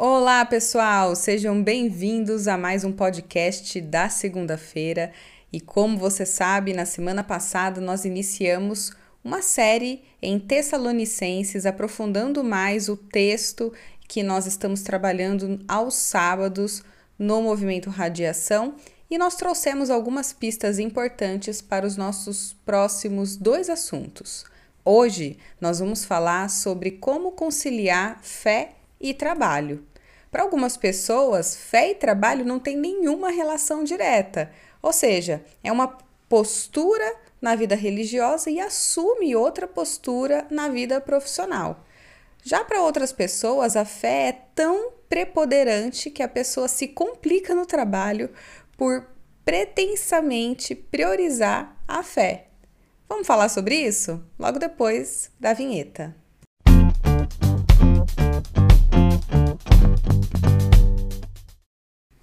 Olá, pessoal! Sejam bem-vindos a mais um podcast da segunda-feira. E como você sabe, na semana passada nós iniciamos uma série em Tessalonicenses, aprofundando mais o texto que nós estamos trabalhando aos sábados no movimento Radiação. E nós trouxemos algumas pistas importantes para os nossos próximos dois assuntos. Hoje nós vamos falar sobre como conciliar fé e trabalho. Para algumas pessoas, fé e trabalho não tem nenhuma relação direta, ou seja, é uma postura na vida religiosa e assume outra postura na vida profissional. Já para outras pessoas, a fé é tão preponderante que a pessoa se complica no trabalho por pretensamente priorizar a fé. Vamos falar sobre isso? Logo depois da vinheta.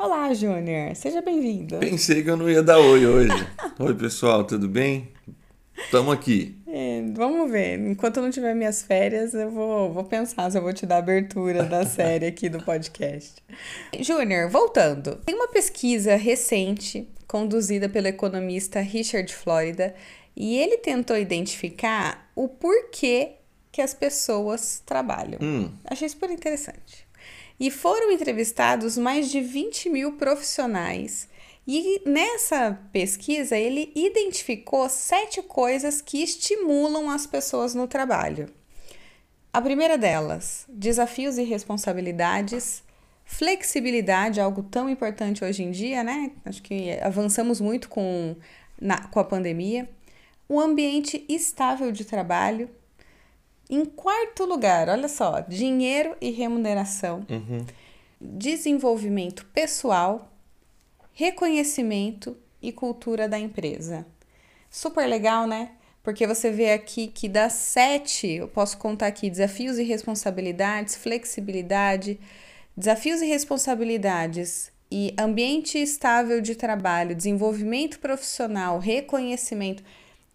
Olá, Júnior. Seja bem-vindo. Pensei que eu não ia dar oi hoje. oi, pessoal, tudo bem? Estamos aqui. É, vamos ver. Enquanto eu não tiver minhas férias, eu vou, vou pensar se eu vou te dar a abertura da série aqui do podcast. Júnior, voltando. Tem uma pesquisa recente conduzida pelo economista Richard Florida e ele tentou identificar o porquê que as pessoas trabalham. Hum. Achei super interessante. E foram entrevistados mais de 20 mil profissionais. E nessa pesquisa ele identificou sete coisas que estimulam as pessoas no trabalho. A primeira delas, desafios e responsabilidades, flexibilidade, algo tão importante hoje em dia, né? Acho que avançamos muito com, na, com a pandemia. Um ambiente estável de trabalho, em quarto lugar, olha só, dinheiro e remuneração, Uhum. desenvolvimento pessoal, reconhecimento e cultura da empresa. Super legal, né? Porque você vê aqui que das sete, eu posso contar aqui desafios e responsabilidades, flexibilidade, desafios e responsabilidades e ambiente estável de trabalho, desenvolvimento profissional, reconhecimento.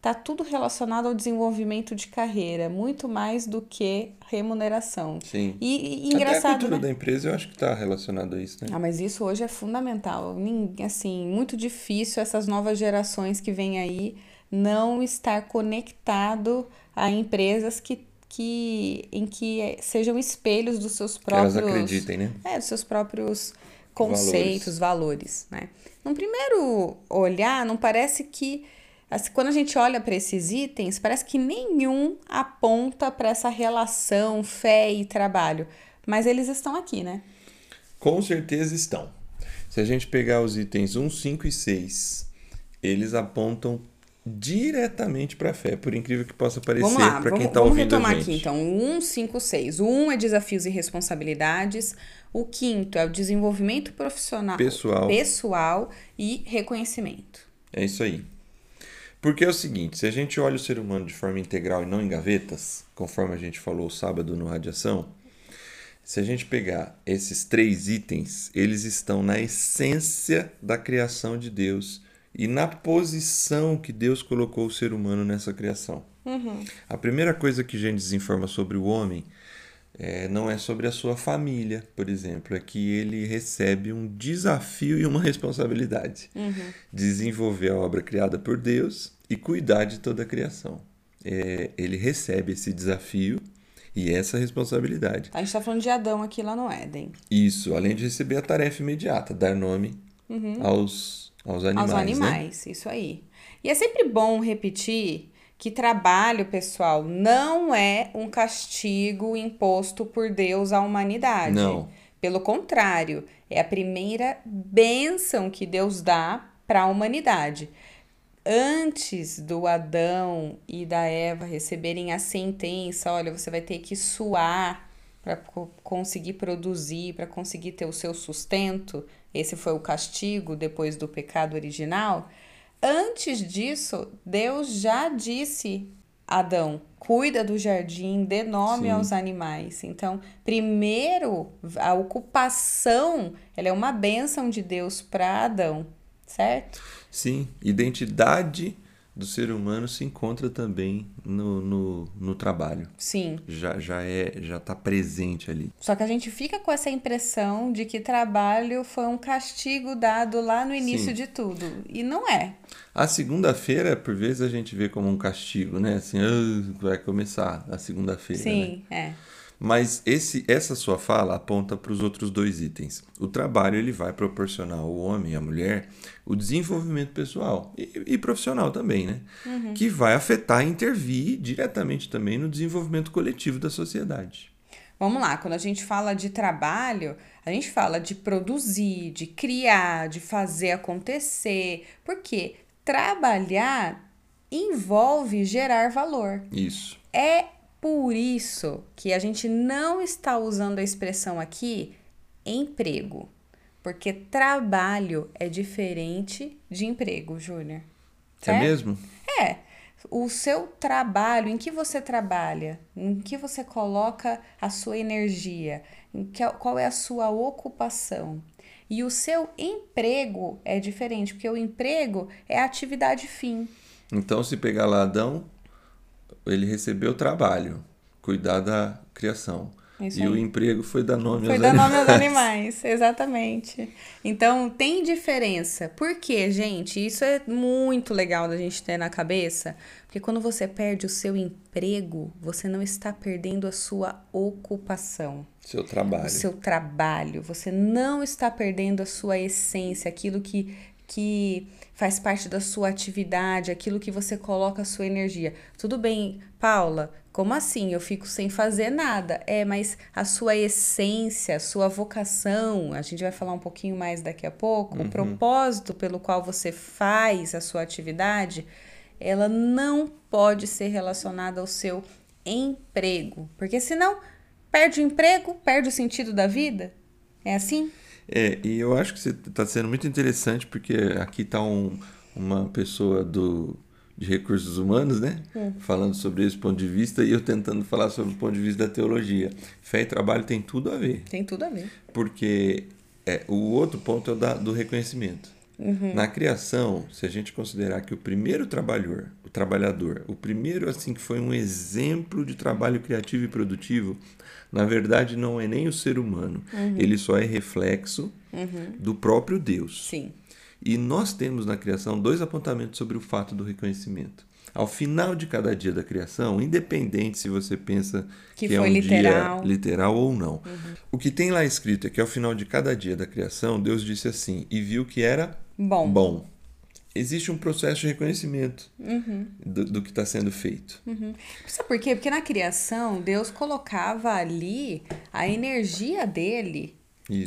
Tá tudo relacionado ao desenvolvimento de carreira, muito mais do que remuneração. Sim. E, e Até a engraçado, cultura né? da empresa eu acho que está relacionado a isso, né? Ah, mas isso hoje é fundamental. Assim, muito difícil essas novas gerações que vêm aí não estar conectado a empresas que, que em que eh, sejam espelhos dos seus que elas próprios acreditem, né? é, dos seus próprios conceitos, valores, né? Num primeiro olhar, não parece que quando a gente olha para esses itens, parece que nenhum aponta para essa relação fé e trabalho, mas eles estão aqui, né? Com certeza estão. Se a gente pegar os itens 1, 5 e 6, eles apontam diretamente para a fé, por incrível que possa parecer Vamos para quem vamos, está vamos ouvindo a retomar gente. aqui então. 1, 5, 6. O 1 é desafios e responsabilidades. O quinto é o desenvolvimento profissional, Pessoal. pessoal e reconhecimento. É isso aí. Porque é o seguinte, se a gente olha o ser humano de forma integral e não em gavetas, conforme a gente falou sábado no Radiação, se a gente pegar esses três itens, eles estão na essência da criação de Deus e na posição que Deus colocou o ser humano nessa criação. A primeira coisa que Gênesis informa sobre o homem é, não é sobre a sua família, por exemplo, é que ele recebe um desafio e uma responsabilidade. Desenvolver a obra criada por Deus e cuidar de toda a criação. É, ele recebe esse desafio e essa responsabilidade. A gente está falando de Adão aqui lá no Éden. Isso, além de receber a tarefa imediata, dar nome aos, aos animais. Aos né? animais, isso aí. E é sempre bom repetir que trabalho, pessoal, não é um castigo imposto por Deus à humanidade. Não. Pelo contrário, é a primeira bênção que Deus dá para a humanidade. Antes do Adão e da Eva receberem a sentença, olha, você vai ter que suar para conseguir produzir, para conseguir ter o seu sustento. Esse foi o castigo depois do pecado original. Antes disso, Deus já disse Adão: cuida do jardim, dê nome Sim. aos animais. Então, primeiro, a ocupação, ela é uma bênção de Deus para Adão, certo? Sim, identidade do ser humano se encontra também no, no, no trabalho. Sim. Já, já é já está presente ali. Só que a gente fica com essa impressão de que trabalho foi um castigo dado lá no início Sim. de tudo. E não é. A segunda-feira, por vezes, a gente vê como um castigo, né? Assim, "Ah, vai começar a segunda-feira. né? Sim, é. Mas esse, essa sua fala aponta para os outros dois itens. O trabalho ele vai proporcionar ao homem e à mulher o desenvolvimento pessoal e, e profissional também, né? Que vai afetar e intervir diretamente também no desenvolvimento coletivo da sociedade. Vamos lá, quando a gente fala de trabalho, a gente fala de produzir, de criar, de fazer acontecer. Porque trabalhar envolve gerar valor. Isso. É por isso que a gente não está usando a expressão aqui emprego. Porque trabalho é diferente de emprego, Júnior. É mesmo? É. O seu trabalho, em que você trabalha, em que você coloca a sua energia, em que, qual é a sua ocupação. E o seu emprego é diferente, porque o emprego é a atividade fim. Então, se pegar lá Adão, ele recebeu trabalho, cuidar da criação. Isso e aí. o emprego foi dar nome Foi aos dar nome animais. aos animais, exatamente. Então tem diferença. Por quê, gente? Isso é muito legal da gente ter na cabeça. Porque quando você perde o seu emprego, você não está perdendo a sua ocupação, Seu trabalho. o seu trabalho. Você não está perdendo a sua essência, aquilo que, que faz parte da sua atividade, aquilo que você coloca a sua energia. Tudo bem, Paula, como assim? Eu fico sem fazer nada. É, mas a sua essência, a sua vocação, a gente vai falar um pouquinho mais daqui a pouco, o propósito pelo qual você faz a sua atividade, ela não pode ser relacionada ao seu emprego. Porque senão, perde o emprego, perde o sentido da vida. É assim? É, e eu acho que está sendo muito interessante porque aqui está um, uma pessoa do, de recursos humanos, né? Falando sobre esse ponto de vista e eu tentando falar sobre o ponto de vista da teologia. Fé e trabalho tem tudo a ver, Tem tudo a ver. porque é, o outro ponto é o da, do reconhecimento. Na criação, se a gente considerar que o primeiro trabalhador, o trabalhador, o primeiro assim que foi um exemplo de trabalho criativo e produtivo, na verdade não é nem o ser humano, ele só é reflexo do próprio Deus. Sim. E nós temos na criação dois apontamentos sobre o fato do reconhecimento. Ao final de cada dia da criação, independente se você pensa Que que, é um literal. dia literal ou não, o que tem lá escrito é que ao final de cada dia da criação, Deus disse assim: e viu que era Bom. bom. Existe um processo de reconhecimento Uhum. do, do que está sendo feito. Sabe por quê? Porque na criação, Deus colocava ali a energia dele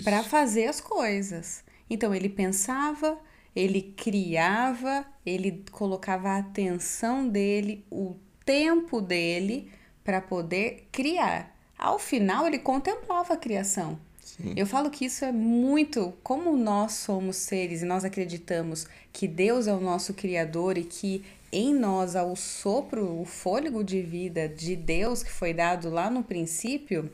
para fazer as coisas. Então ele pensava, ele criava, ele colocava a atenção dele, o tempo dele para poder criar. Ao final, ele contemplava a criação. Sim. Eu falo que isso é muito como nós somos seres e nós acreditamos que Deus é o nosso criador e que em nós há o sopro, o fôlego de vida de Deus que foi dado lá no princípio.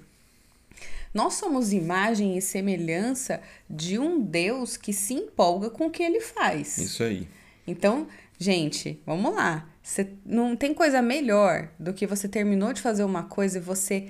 Nós somos imagem e semelhança de um Deus que se empolga com o que ele faz. Isso aí. Então, gente, vamos lá. Você, não tem coisa melhor do que você terminou de fazer uma coisa e você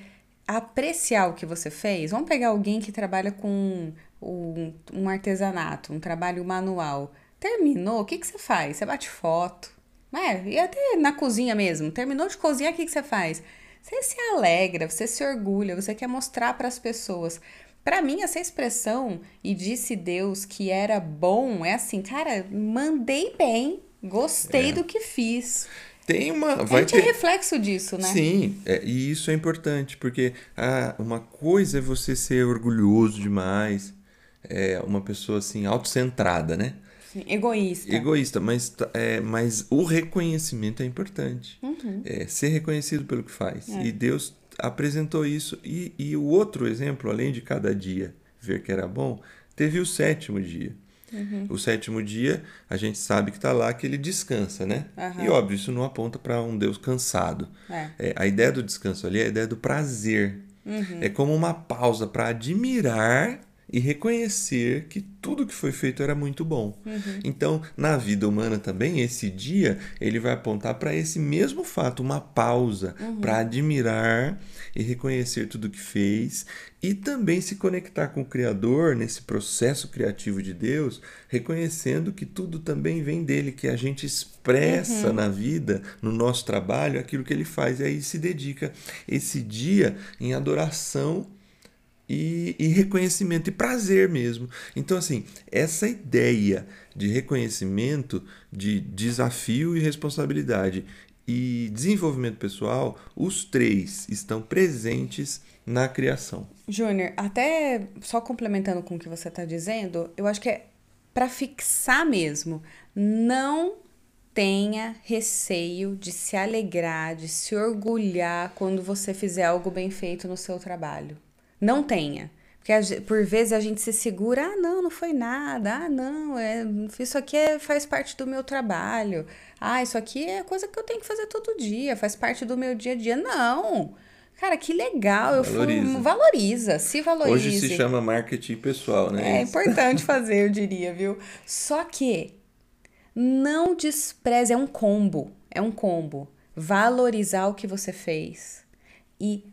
apreciar o que você fez. Vamos pegar alguém que trabalha com um, um artesanato, um trabalho manual. Terminou, o que, que você faz? Você bate foto. É, e até na cozinha mesmo. Terminou de cozinhar, o que, que você faz? Você se alegra, você se orgulha, você quer mostrar para as pessoas. Para mim, essa expressão, e disse Deus que era bom, é assim, cara, mandei bem, gostei É. do que fiz. Tem uma. a Vai gente é ter, reflexo disso, né? Sim, é, e isso é importante, porque ah, uma coisa é você ser orgulhoso demais, é uma pessoa assim, autocentrada, né? Sim, Egoísta. Egoísta, mas, é, mas o reconhecimento é importante. Uhum. É, ser reconhecido pelo que faz. É. E Deus apresentou isso. E, e o outro exemplo, além de cada dia ver que era bom, teve o sétimo dia. Uhum. O sétimo dia, a gente sabe que está lá que ele descansa, né? Aham. E óbvio, isso não aponta para um Deus cansado. É. É, a ideia do descanso ali é a ideia do prazer. Uhum. É como uma pausa para admirar e reconhecer que tudo que foi feito era muito bom. Uhum. Então, na vida humana também, esse dia ele vai apontar para esse mesmo fato, uma pausa Uhum. para admirar e reconhecer tudo que fez e também se conectar com o Criador nesse processo criativo de Deus, reconhecendo que tudo também vem dele, que a gente expressa Uhum. na vida, no nosso trabalho, aquilo que ele faz e aí se dedica esse dia em adoração e, e reconhecimento e prazer mesmo. Então, assim, essa ideia de reconhecimento, de desafio e responsabilidade e desenvolvimento pessoal, os três estão presentes na criação. Júnior, até só complementando com o que você está dizendo, eu acho que é para fixar mesmo. Não tenha receio de se alegrar, de se orgulhar quando você fizer algo bem feito no seu trabalho. Não tenha. Porque a por vezes a gente se segura, ah, não, não foi nada, ah, não, é, isso aqui é- faz parte do meu trabalho, ah, isso aqui é coisa que eu tenho que fazer todo dia, faz parte do meu dia a dia. Não! Cara, que legal, eu fui, Valoriza. valoriza, se valorize. Hoje se chama marketing pessoal, né? É importante fazer, eu diria, viu? Só que não despreze, é um combo, é um combo. Valorizar o que você fez e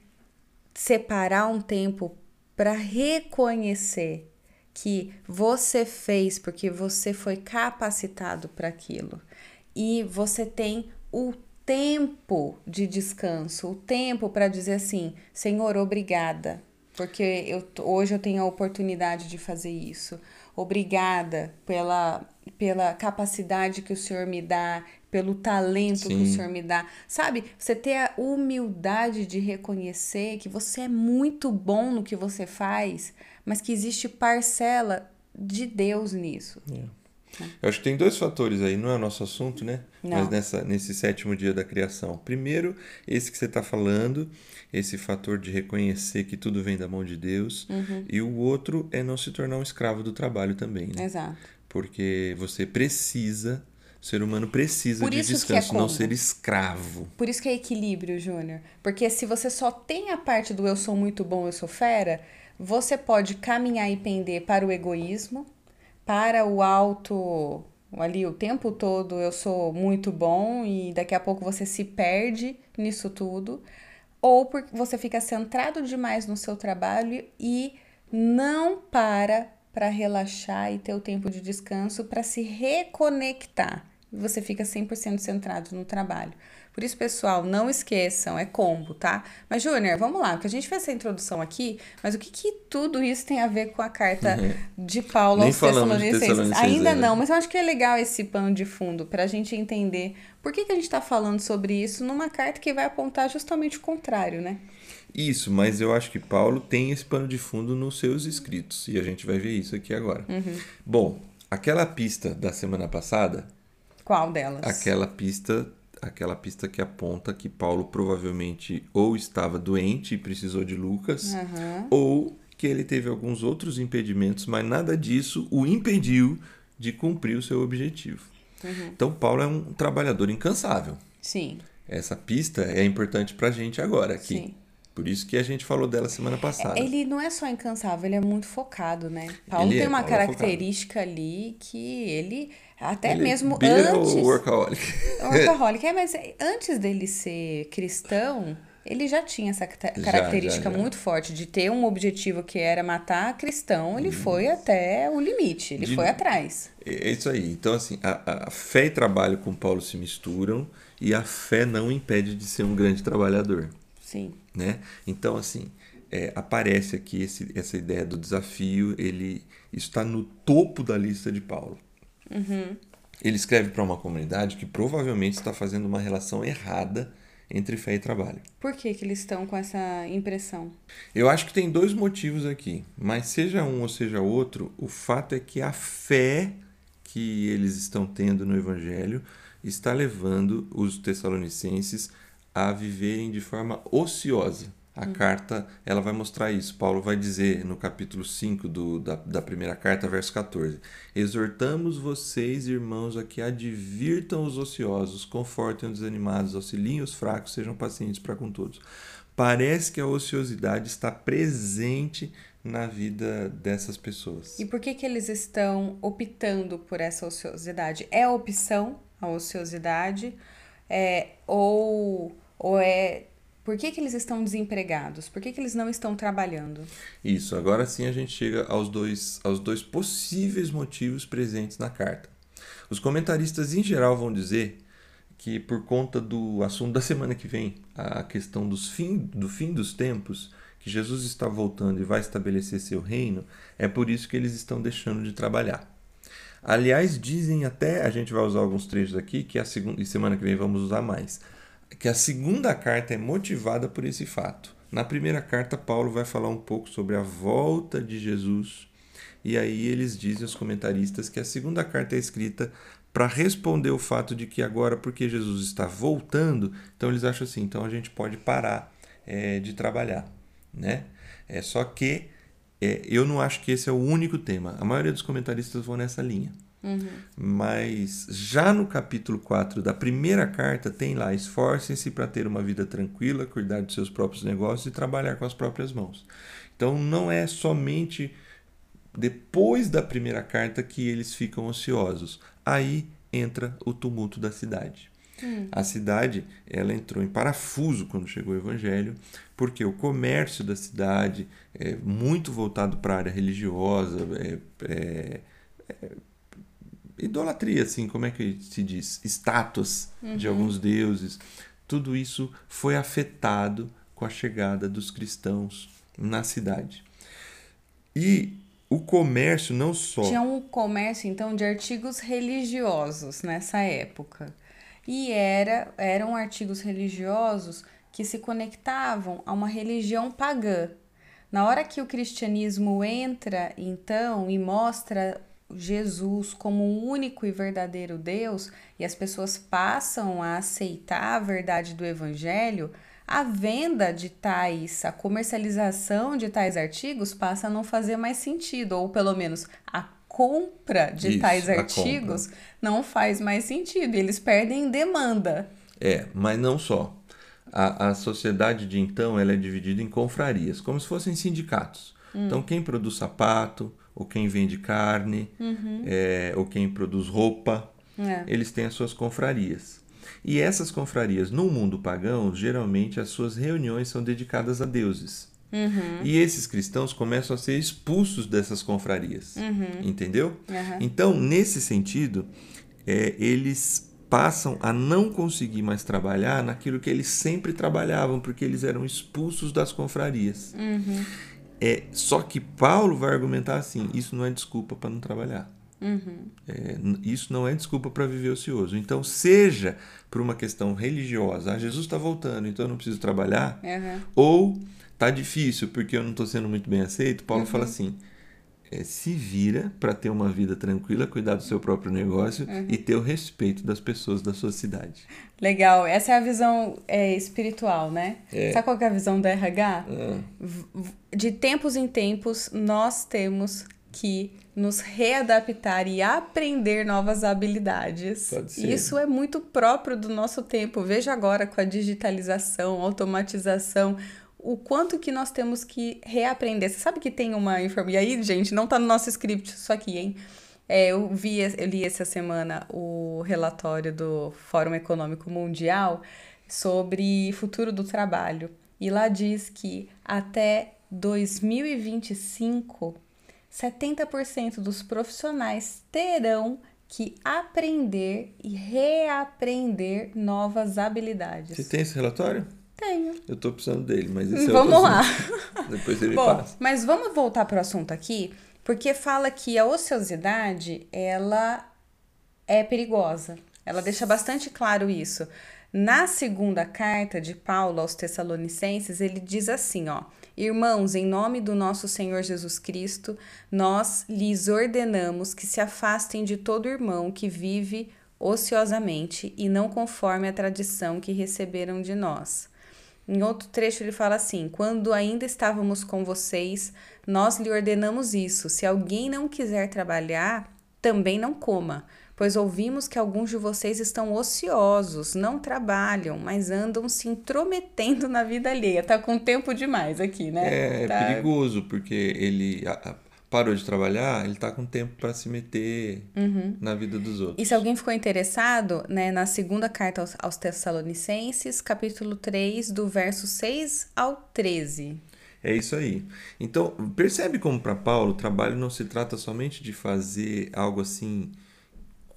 separar um tempo para reconhecer que você fez porque você foi capacitado para aquilo e você tem o tempo de descanso, o tempo para dizer assim, Senhor, obrigada, porque eu, hoje eu tenho a oportunidade de fazer isso. Obrigada pela, pela capacidade que o Senhor me dá, pelo talento que o Sim. Senhor me dá. Sabe, você ter a humildade de reconhecer que você é muito bom no que você faz, mas que existe parcela de Deus nisso. Eu acho que tem dois fatores aí, não é o nosso assunto, né? Não. Mas nessa, nesse sétimo dia da criação. Primeiro, esse que você está falando, esse fator de reconhecer que tudo vem da mão de Deus. Uhum. E o outro é não se tornar um escravo do trabalho também, né? Exato. Porque você precisa, o ser humano precisa Por de é descanso, não como? ser escravo. Por isso que é equilíbrio, Júnior. Porque se você só tem a parte do eu sou muito bom, eu sou fera, você pode caminhar e pender para o egoísmo, para o alto ali o tempo todo eu sou muito bom e daqui a pouco você se perde nisso tudo, ou porque você fica centrado demais no seu trabalho e não para para relaxar e ter o tempo de descanso para se reconectar. Você fica 100% centrado no trabalho. Por isso, pessoal, não esqueçam, é combo, tá? Mas, Júnior, vamos lá, porque a gente fez essa introdução aqui, mas o que, que tudo isso tem a ver com a carta de Paulo Uhum. Nem aos Tessalonicenses? Tessalonicenses Ainda ainda. não, mas eu acho que é legal esse pano de fundo para a gente entender por que, que a gente está falando sobre isso numa carta que vai apontar justamente o contrário, né? Isso, mas eu acho que Paulo tem esse pano de fundo nos seus escritos. E a gente vai ver isso aqui agora. Uhum. Bom, aquela pista da semana passada, Qual delas? aquela pista, aquela pista que aponta que Paulo provavelmente ou estava doente e precisou de Lucas, Aham. ou que ele teve alguns outros impedimentos, mas nada disso o impediu de cumprir o seu objetivo. Uhum. Então Paulo é um trabalhador incansável. Sim, Essa pista é importante pra gente agora aqui. sim. Por isso que a gente falou dela semana passada. Ele não é só incansável, ele é muito focado, né? Paulo Ele é, tem uma é característica ali que ele, até Ele mesmo beira antes. o workaholic. Workaholic, é, mas antes dele ser cristão, ele já tinha essa ca- Já, característica já, já. muito forte de ter um objetivo que era matar cristão, ele foi até o limite, ele De- foi atrás. É isso aí. Então, assim, a, a fé e trabalho com Paulo se misturam e a fé não impede de ser um grande trabalhador, Sim. Né? Então, assim, é, aparece aqui esse, essa ideia do desafio, ele está no topo da lista de Paulo. Ele escreve para uma comunidade que provavelmente está fazendo uma relação errada entre fé e trabalho. Por que, que eles estão com essa impressão? Eu acho que tem dois motivos aqui, mas seja um ou seja outro, o fato é que a fé que eles estão tendo no Evangelho está levando os tessalonicenses a viverem de forma ociosa. A carta ela vai mostrar isso. Paulo vai dizer no capítulo 5 do, da, da primeira carta, verso 14: Exortamos vocês, irmãos, a que advirtam os ociosos, confortem os desanimados, auxiliem os fracos, sejam pacientes para com todos. Parece que a ociosidade está presente na vida dessas pessoas. E por que, que eles estão optando por essa ociosidade? É opção a ociosidade? É, ou, ou é. Por que, que eles estão desempregados? Por que, que eles não estão trabalhando? Isso, agora sim a gente chega aos dois, aos dois possíveis motivos presentes na carta. Os comentaristas em geral vão dizer que por conta do assunto da semana que vem, a questão dos fim, do fim dos tempos, que Jesus está voltando e vai estabelecer seu reino, é por isso que eles estão deixando de trabalhar. Aliás, dizem até, a gente vai usar alguns trechos aqui, que a segunda, e semana que vem vamos usar mais, que a segunda carta é motivada por esse fato. Na primeira carta, Paulo vai falar um pouco sobre a volta de Jesus, e aí eles dizem, os comentaristas, que a segunda carta é escrita para responder o fato de que agora, porque Jesus está voltando, então eles acham assim, então a gente pode parar é, de trabalhar, né? É só que é, eu não acho que esse é o único tema. A maioria dos comentaristas vão nessa linha. Uhum. Mas já no capítulo 4 da primeira carta tem lá: esforcem-se para ter uma vida tranquila, cuidar dos seus próprios negócios e trabalhar com as próprias mãos. Então não é somente depois da primeira carta que eles ficam ociosos. Aí entra o tumulto da cidade. Hum. A cidade ela entrou em parafuso quando chegou o evangelho, porque o comércio da cidade é muito voltado para a área religiosa, é, é, é, idolatria, assim, como é que se diz? Estátuas uhum. de alguns deuses. Tudo isso foi afetado com a chegada dos cristãos na cidade. E o comércio não só. Tinha um comércio, então, de artigos religiosos nessa época. E era, eram artigos religiosos que se conectavam a uma religião pagã. Na hora que o cristianismo entra, então, e mostra Jesus como o único e verdadeiro Deus, e as pessoas passam a aceitar a verdade do evangelho, a venda de tais, a comercialização de tais artigos passa a não fazer mais sentido, ou pelo menos a compra de Isso, tais artigos não faz mais sentido, e eles perdem demanda. É, mas não só. A, a sociedade de então ela é dividida em confrarias, como se fossem sindicatos. Hum. Então, quem produz sapato, ou quem vende carne, uhum. é, ou quem produz roupa, é. eles têm as suas confrarias. E essas confrarias, no mundo pagão, geralmente as suas reuniões são dedicadas a deuses. Uhum. E esses cristãos começam a ser expulsos dessas confrarias. Uhum. Entendeu? Uhum. Então, nesse sentido, é, eles passam a não conseguir mais trabalhar naquilo que eles sempre trabalhavam, porque eles eram expulsos das confrarias. É, só que Paulo vai argumentar assim: isso não é desculpa para não trabalhar. Uhum. É, isso não é desculpa para viver ocioso. Então, seja por uma questão religiosa, ah, Jesus está voltando, então eu não preciso trabalhar, uhum. ou tá difícil porque eu não estou sendo muito bem aceito, Paulo Uhum. fala assim: é, se vira para ter uma vida tranquila, cuidar do seu próprio negócio Uhum. e ter o respeito das pessoas da sua cidade. Legal, essa é a visão é, espiritual, né? É. Sabe qual é a visão do RH? Ah, De tempos em tempos, nós temos que nos readaptar e aprender novas habilidades. Isso é muito próprio do nosso tempo. Veja agora com a digitalização, automatização, o quanto que nós temos que reaprender. Você sabe que tem uma informação. E aí, gente, não tá no nosso script isso aqui, hein? É, eu vi, eu li essa semana o relatório do Fórum Econômico Mundial sobre futuro do trabalho. E lá diz que até 2025, 70% dos profissionais terão que aprender e reaprender novas habilidades. Você tem esse relatório? Tenho. Eu estou precisando dele, mas esse é Vamos lá. Depois ele Bom, passa. mas vamos voltar para o assunto aqui, porque fala que a ociosidade, ela é perigosa. Ela deixa bastante claro isso. Na segunda carta de Paulo aos Tessalonicenses, ele diz assim, ó: Irmãos, em nome do nosso Senhor Jesus Cristo, nós lhes ordenamos que se afastem de todo irmão que vive ociosamente e não conforme a tradição que receberam de nós. Em outro trecho ele fala assim: Quando ainda estávamos com vocês, nós lhe ordenamos isso: se alguém não quiser trabalhar, também não coma, pois ouvimos que alguns de vocês estão ociosos, não trabalham, mas andam se intrometendo na vida alheia. Tá com tempo demais aqui, né? É, tá... perigoso, porque ele parou de trabalhar, ele tá com tempo para se meter uhum. na vida dos outros. E se alguém ficou interessado, né, na segunda carta aos, aos Tessalonicenses, capítulo 3, do verso 6 ao 13. É isso aí. Então, percebe como para Paulo o trabalho não se trata somente de fazer algo assim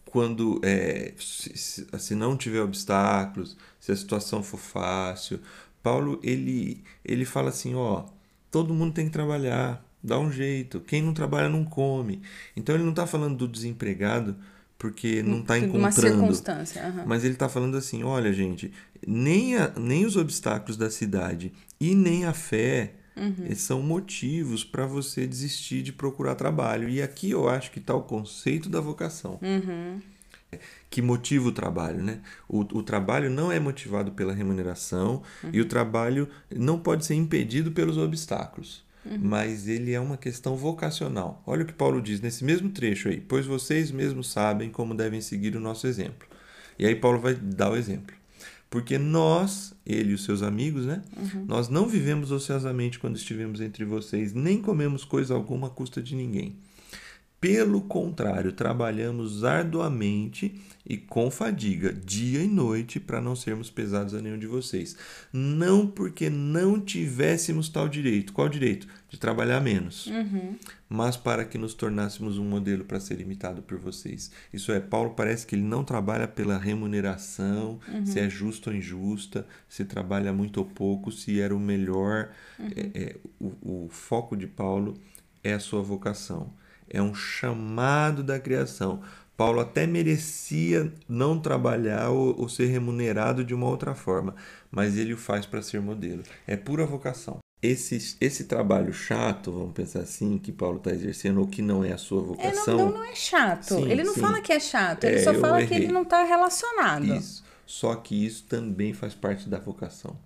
quando é, se, se não tiver obstáculos, se a situação for fácil. Paulo ele ele fala assim, ó, todo mundo tem que trabalhar, dá um jeito. Quem não trabalha não come. Então ele não está falando do desempregado porque não está encontrando. Uma circunstância. Uhum. Mas ele está falando assim, olha gente, nem, a, nem os obstáculos da cidade e nem a fé uhum. são motivos para você desistir de procurar trabalho. E aqui eu acho que está o conceito da vocação. Uhum. Que motiva o trabalho, né? O, o trabalho não é motivado pela remuneração e o trabalho não pode ser impedido pelos obstáculos. Uhum. Mas ele é uma questão vocacional. Olha o que Paulo diz nesse mesmo trecho aí. Pois vocês mesmos sabem como devem seguir o nosso exemplo. E aí Paulo vai dar o exemplo. Porque nós, ele e os seus amigos, né? Uhum. Nós não vivemos ociosamente quando estivemos entre vocês, nem comemos coisa alguma à custa de ninguém. Pelo contrário, trabalhamos arduamente e com fadiga, dia e noite, para não sermos pesados a nenhum de vocês. Não porque não tivéssemos tal direito. Qual direito? De trabalhar menos. Uhum. Mas para que nos tornássemos um modelo para ser imitado por vocês. Isso é, Paulo parece que ele não trabalha pela remuneração, uhum. se é justa ou injusta, se trabalha muito ou pouco, se era o melhor. Uhum. É, é, o, o foco de Paulo é a sua vocação é um chamado da criação. Paulo até merecia não trabalhar ou, ou ser remunerado de uma outra forma, mas ele o faz para ser modelo. É pura vocação. Esse, esse trabalho chato, vamos pensar assim, que Paulo está exercendo, ou que não é a sua vocação. É, não, não, não, é chato. Sim, ele não sim. fala que é chato, ele é, só fala errei. que ele não está relacionado. Isso. Só que isso também faz parte da vocação.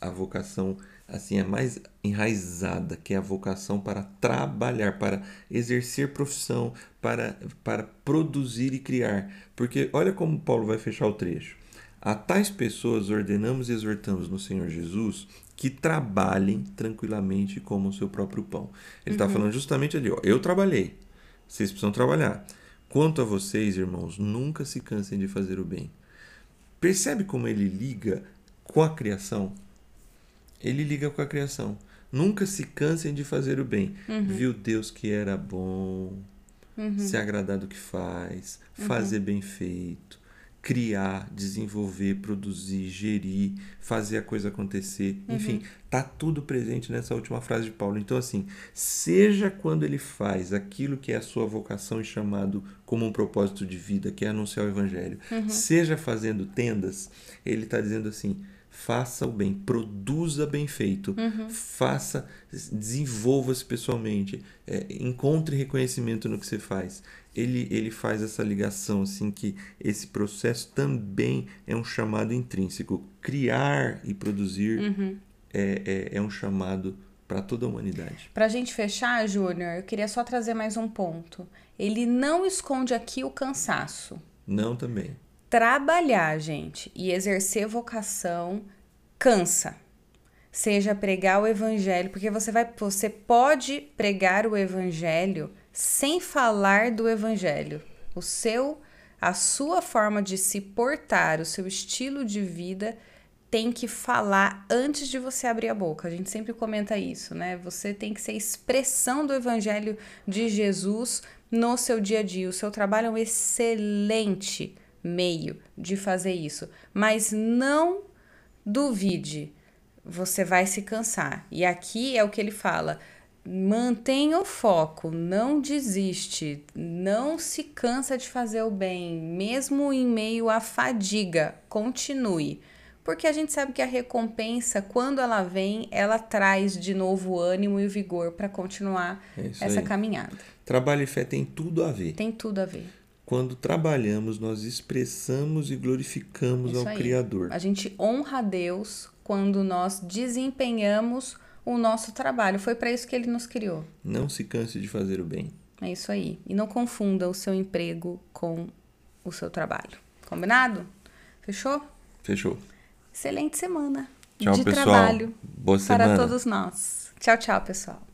A vocação assim é mais enraizada, que é a vocação para trabalhar, para exercer profissão, para, para produzir e criar. Porque olha como Paulo vai fechar o trecho. A tais pessoas ordenamos e exortamos no Senhor Jesus que trabalhem tranquilamente como o seu próprio pão. Ele está uhum. falando justamente ali, ó, eu trabalhei, vocês precisam trabalhar. Quanto a vocês, irmãos, nunca se cansem de fazer o bem. Percebe como ele liga com a criação? Ele liga com a criação. Nunca se cansem de fazer o bem. Uhum. Viu Deus que era bom, uhum. se agradar do que faz, uhum. fazer bem feito, criar, desenvolver, produzir, gerir, fazer a coisa acontecer. Uhum. Enfim, tá tudo presente nessa última frase de Paulo. Então, assim, seja quando ele faz aquilo que é a sua vocação e chamado como um propósito de vida, que é anunciar o evangelho, uhum. seja fazendo tendas, ele está dizendo assim faça o bem, produza bem feito, uhum. faça, desenvolva-se pessoalmente, é, encontre reconhecimento no que você faz. Ele, ele faz essa ligação, assim, que esse processo também é um chamado intrínseco. Criar e produzir uhum. é, é, é um chamado para toda a humanidade. Para a gente fechar, Júnior, eu queria só trazer mais um ponto. Ele não esconde aqui o cansaço. Não também trabalhar, gente, e exercer vocação cansa. Seja pregar o evangelho, porque você vai, você pode pregar o evangelho sem falar do evangelho. O seu, a sua forma de se portar, o seu estilo de vida tem que falar antes de você abrir a boca. A gente sempre comenta isso, né? Você tem que ser expressão do evangelho de Jesus no seu dia a dia. O seu trabalho é um excelente meio de fazer isso, mas não duvide, você vai se cansar. E aqui é o que ele fala: mantenha o foco, não desiste, não se cansa de fazer o bem, mesmo em meio à fadiga, continue. Porque a gente sabe que a recompensa, quando ela vem, ela traz de novo ânimo e vigor para continuar é essa aí. caminhada. Trabalho e fé tem tudo a ver. Tem tudo a ver. Quando trabalhamos, nós expressamos e glorificamos Isso ao aí. Criador. A gente honra a Deus quando nós desempenhamos o nosso trabalho. Foi para isso que ele nos criou. Não se canse de fazer o bem. É isso aí. E não confunda o seu emprego com o seu trabalho. Combinado? Fechou? Fechou. Excelente semana Tchau, de pessoal. trabalho Boa para semana. todos nós. Tchau, tchau, pessoal.